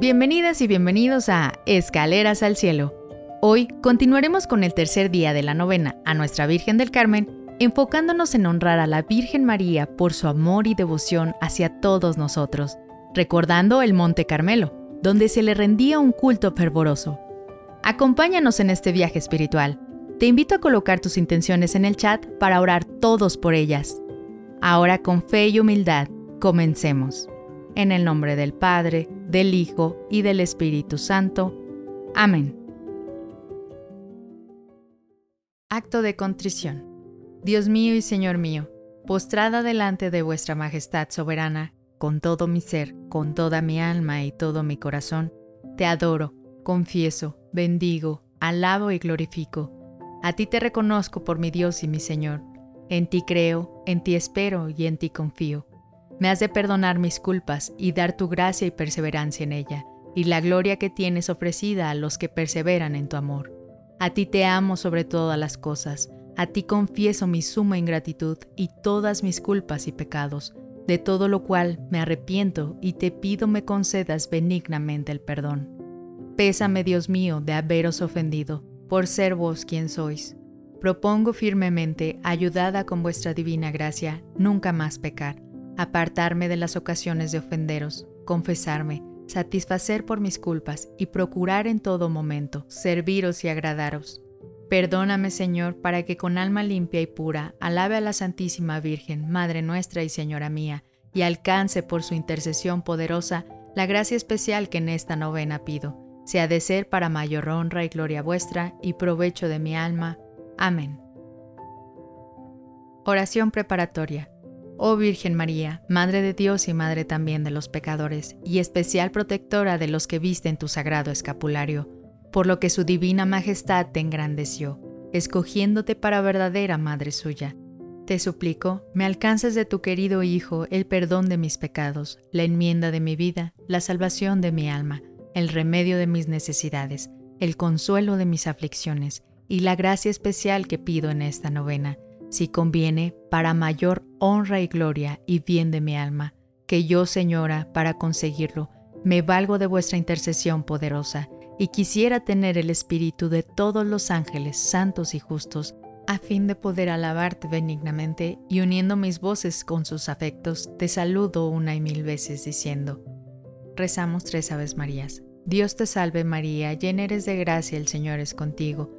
Bienvenidas y bienvenidos a Escaleras al Cielo. Hoy continuaremos con el tercer día de la novena a Nuestra Virgen del Carmen, enfocándonos en honrar a la Virgen María por su amor y devoción hacia todos nosotros, recordando el Monte Carmelo, donde se le rendía un culto fervoroso. Acompáñanos en este viaje espiritual. Te invito a colocar tus intenciones en el chat para orar todos por ellas. Ahora con fe y humildad, comencemos. En el nombre del Padre, del Hijo y del Espíritu Santo. Amén. Acto de contrición. Dios mío y Señor mío, postrada delante de vuestra Majestad soberana, con todo mi ser, con toda mi alma y todo mi corazón, te adoro, confieso, bendigo, alabo y glorifico. A ti te reconozco por mi Dios y mi Señor. En ti creo, en ti espero y en ti confío. Me has de perdonar mis culpas y dar tu gracia y perseverancia en ella, y la gloria que tienes ofrecida a los que perseveran en tu amor. A ti te amo sobre todas las cosas, a ti confieso mi suma ingratitud y todas mis culpas y pecados, de todo lo cual me arrepiento y te pido me concedas benignamente el perdón. Pésame, Dios mío, de haberos ofendido, por ser vos quien sois. Propongo firmemente, ayudada con vuestra divina gracia, nunca más pecar apartarme de las ocasiones de ofenderos, confesarme, satisfacer por mis culpas y procurar en todo momento serviros y agradaros. Perdóname, Señor, para que con alma limpia y pura alabe a la Santísima Virgen, Madre nuestra y Señora mía, y alcance por su intercesión poderosa la gracia especial que en esta novena pido, sea de ser para mayor honra y gloria vuestra y provecho de mi alma. Amén. Oración preparatoria. Oh Virgen María, Madre de Dios y Madre también de los pecadores, y especial protectora de los que visten tu sagrado escapulario, por lo que su divina majestad te engrandeció, escogiéndote para verdadera Madre suya. Te suplico, me alcances de tu querido Hijo el perdón de mis pecados, la enmienda de mi vida, la salvación de mi alma, el remedio de mis necesidades, el consuelo de mis aflicciones, y la gracia especial que pido en esta novena si conviene, para mayor honra y gloria y bien de mi alma, que yo, Señora, para conseguirlo, me valgo de vuestra intercesión poderosa, y quisiera tener el espíritu de todos los ángeles santos y justos, a fin de poder alabarte benignamente y uniendo mis voces con sus afectos, te saludo una y mil veces diciendo, rezamos tres Aves Marías. Dios te salve María, llena eres de gracia, el Señor es contigo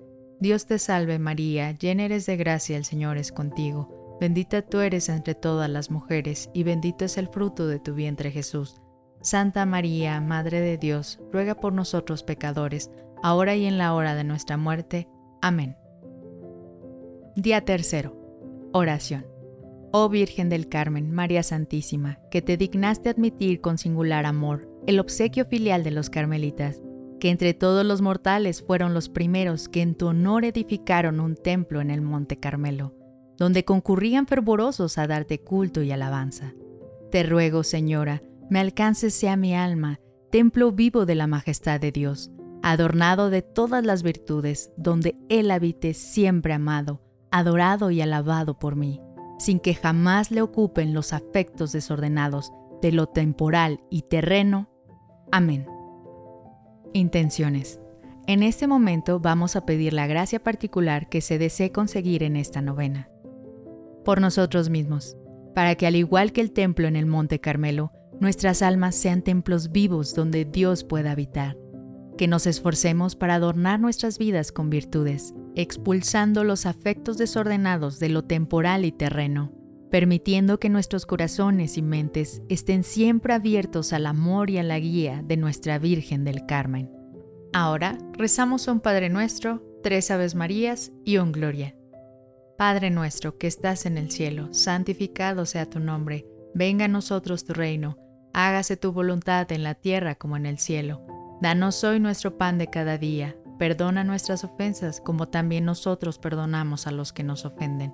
Dios te salve María, llena eres de gracia, el Señor es contigo. Bendita tú eres entre todas las mujeres, y bendito es el fruto de tu vientre Jesús. Santa María, Madre de Dios, ruega por nosotros pecadores, ahora y en la hora de nuestra muerte. Amén. Día tercero. Oración. Oh Virgen del Carmen, María Santísima, que te dignaste admitir con singular amor el obsequio filial de los carmelitas, que entre todos los mortales fueron los primeros que en tu honor edificaron un templo en el Monte Carmelo, donde concurrían fervorosos a darte culto y alabanza. Te ruego, Señora, me alcances sea mi alma, templo vivo de la majestad de Dios, adornado de todas las virtudes, donde Él habite siempre amado, adorado y alabado por mí, sin que jamás le ocupen los afectos desordenados de lo temporal y terreno. Amén. Intenciones. En este momento vamos a pedir la gracia particular que se desee conseguir en esta novena. Por nosotros mismos, para que al igual que el templo en el Monte Carmelo, nuestras almas sean templos vivos donde Dios pueda habitar. Que nos esforcemos para adornar nuestras vidas con virtudes, expulsando los afectos desordenados de lo temporal y terreno, permitiendo que nuestros corazones y mentes estén siempre abiertos al amor y a la guía de nuestra Virgen del Carmen. Ahora rezamos un Padre nuestro, tres Aves Marías y un Gloria. Padre nuestro que estás en el cielo, santificado sea tu nombre, venga a nosotros tu reino, hágase tu voluntad en la tierra como en el cielo. Danos hoy nuestro pan de cada día perdona nuestras ofensas como también nosotros perdonamos a los que nos ofenden.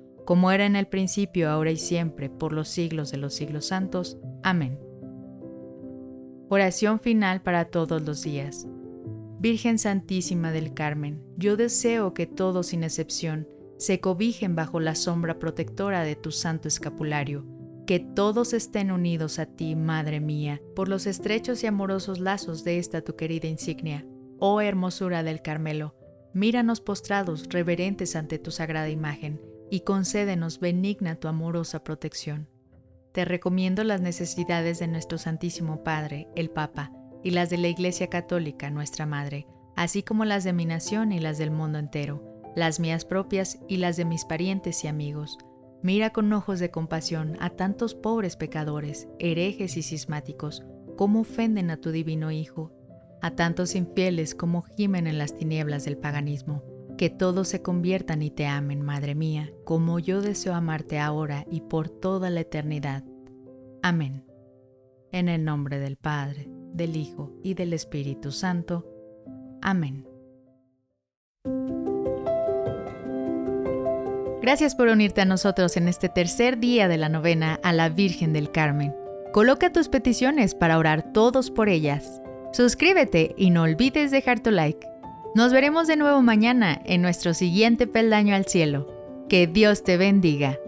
como era en el principio, ahora y siempre, por los siglos de los siglos santos. Amén. Oración final para todos los días. Virgen Santísima del Carmen, yo deseo que todos sin excepción se cobijen bajo la sombra protectora de tu santo escapulario, que todos estén unidos a ti, Madre mía, por los estrechos y amorosos lazos de esta tu querida insignia. Oh hermosura del Carmelo, míranos postrados, reverentes ante tu sagrada imagen, y concédenos benigna tu amorosa protección. Te recomiendo las necesidades de nuestro Santísimo Padre, el Papa, y las de la Iglesia Católica, nuestra Madre, así como las de mi nación y las del mundo entero, las mías propias y las de mis parientes y amigos Mira con ojos de compasión a tantos pobres pecadores, herejes y cismáticos, cómo ofenden a tu divino Hijo, a tantos infieles como gimen en las tinieblas del paganismo. Que todos se conviertan y te amen, Madre mía, como yo deseo amarte ahora y por toda la eternidad. Amén. En el nombre del Padre, del Hijo y del Espíritu Santo. Amén. Gracias por unirte a nosotros en este tercer día de la novena a la Virgen del Carmen. Coloca tus peticiones para orar todos por ellas. Suscríbete y no olvides dejar tu like. Nos veremos de nuevo mañana en nuestro siguiente peldaño al cielo. Que Dios te bendiga.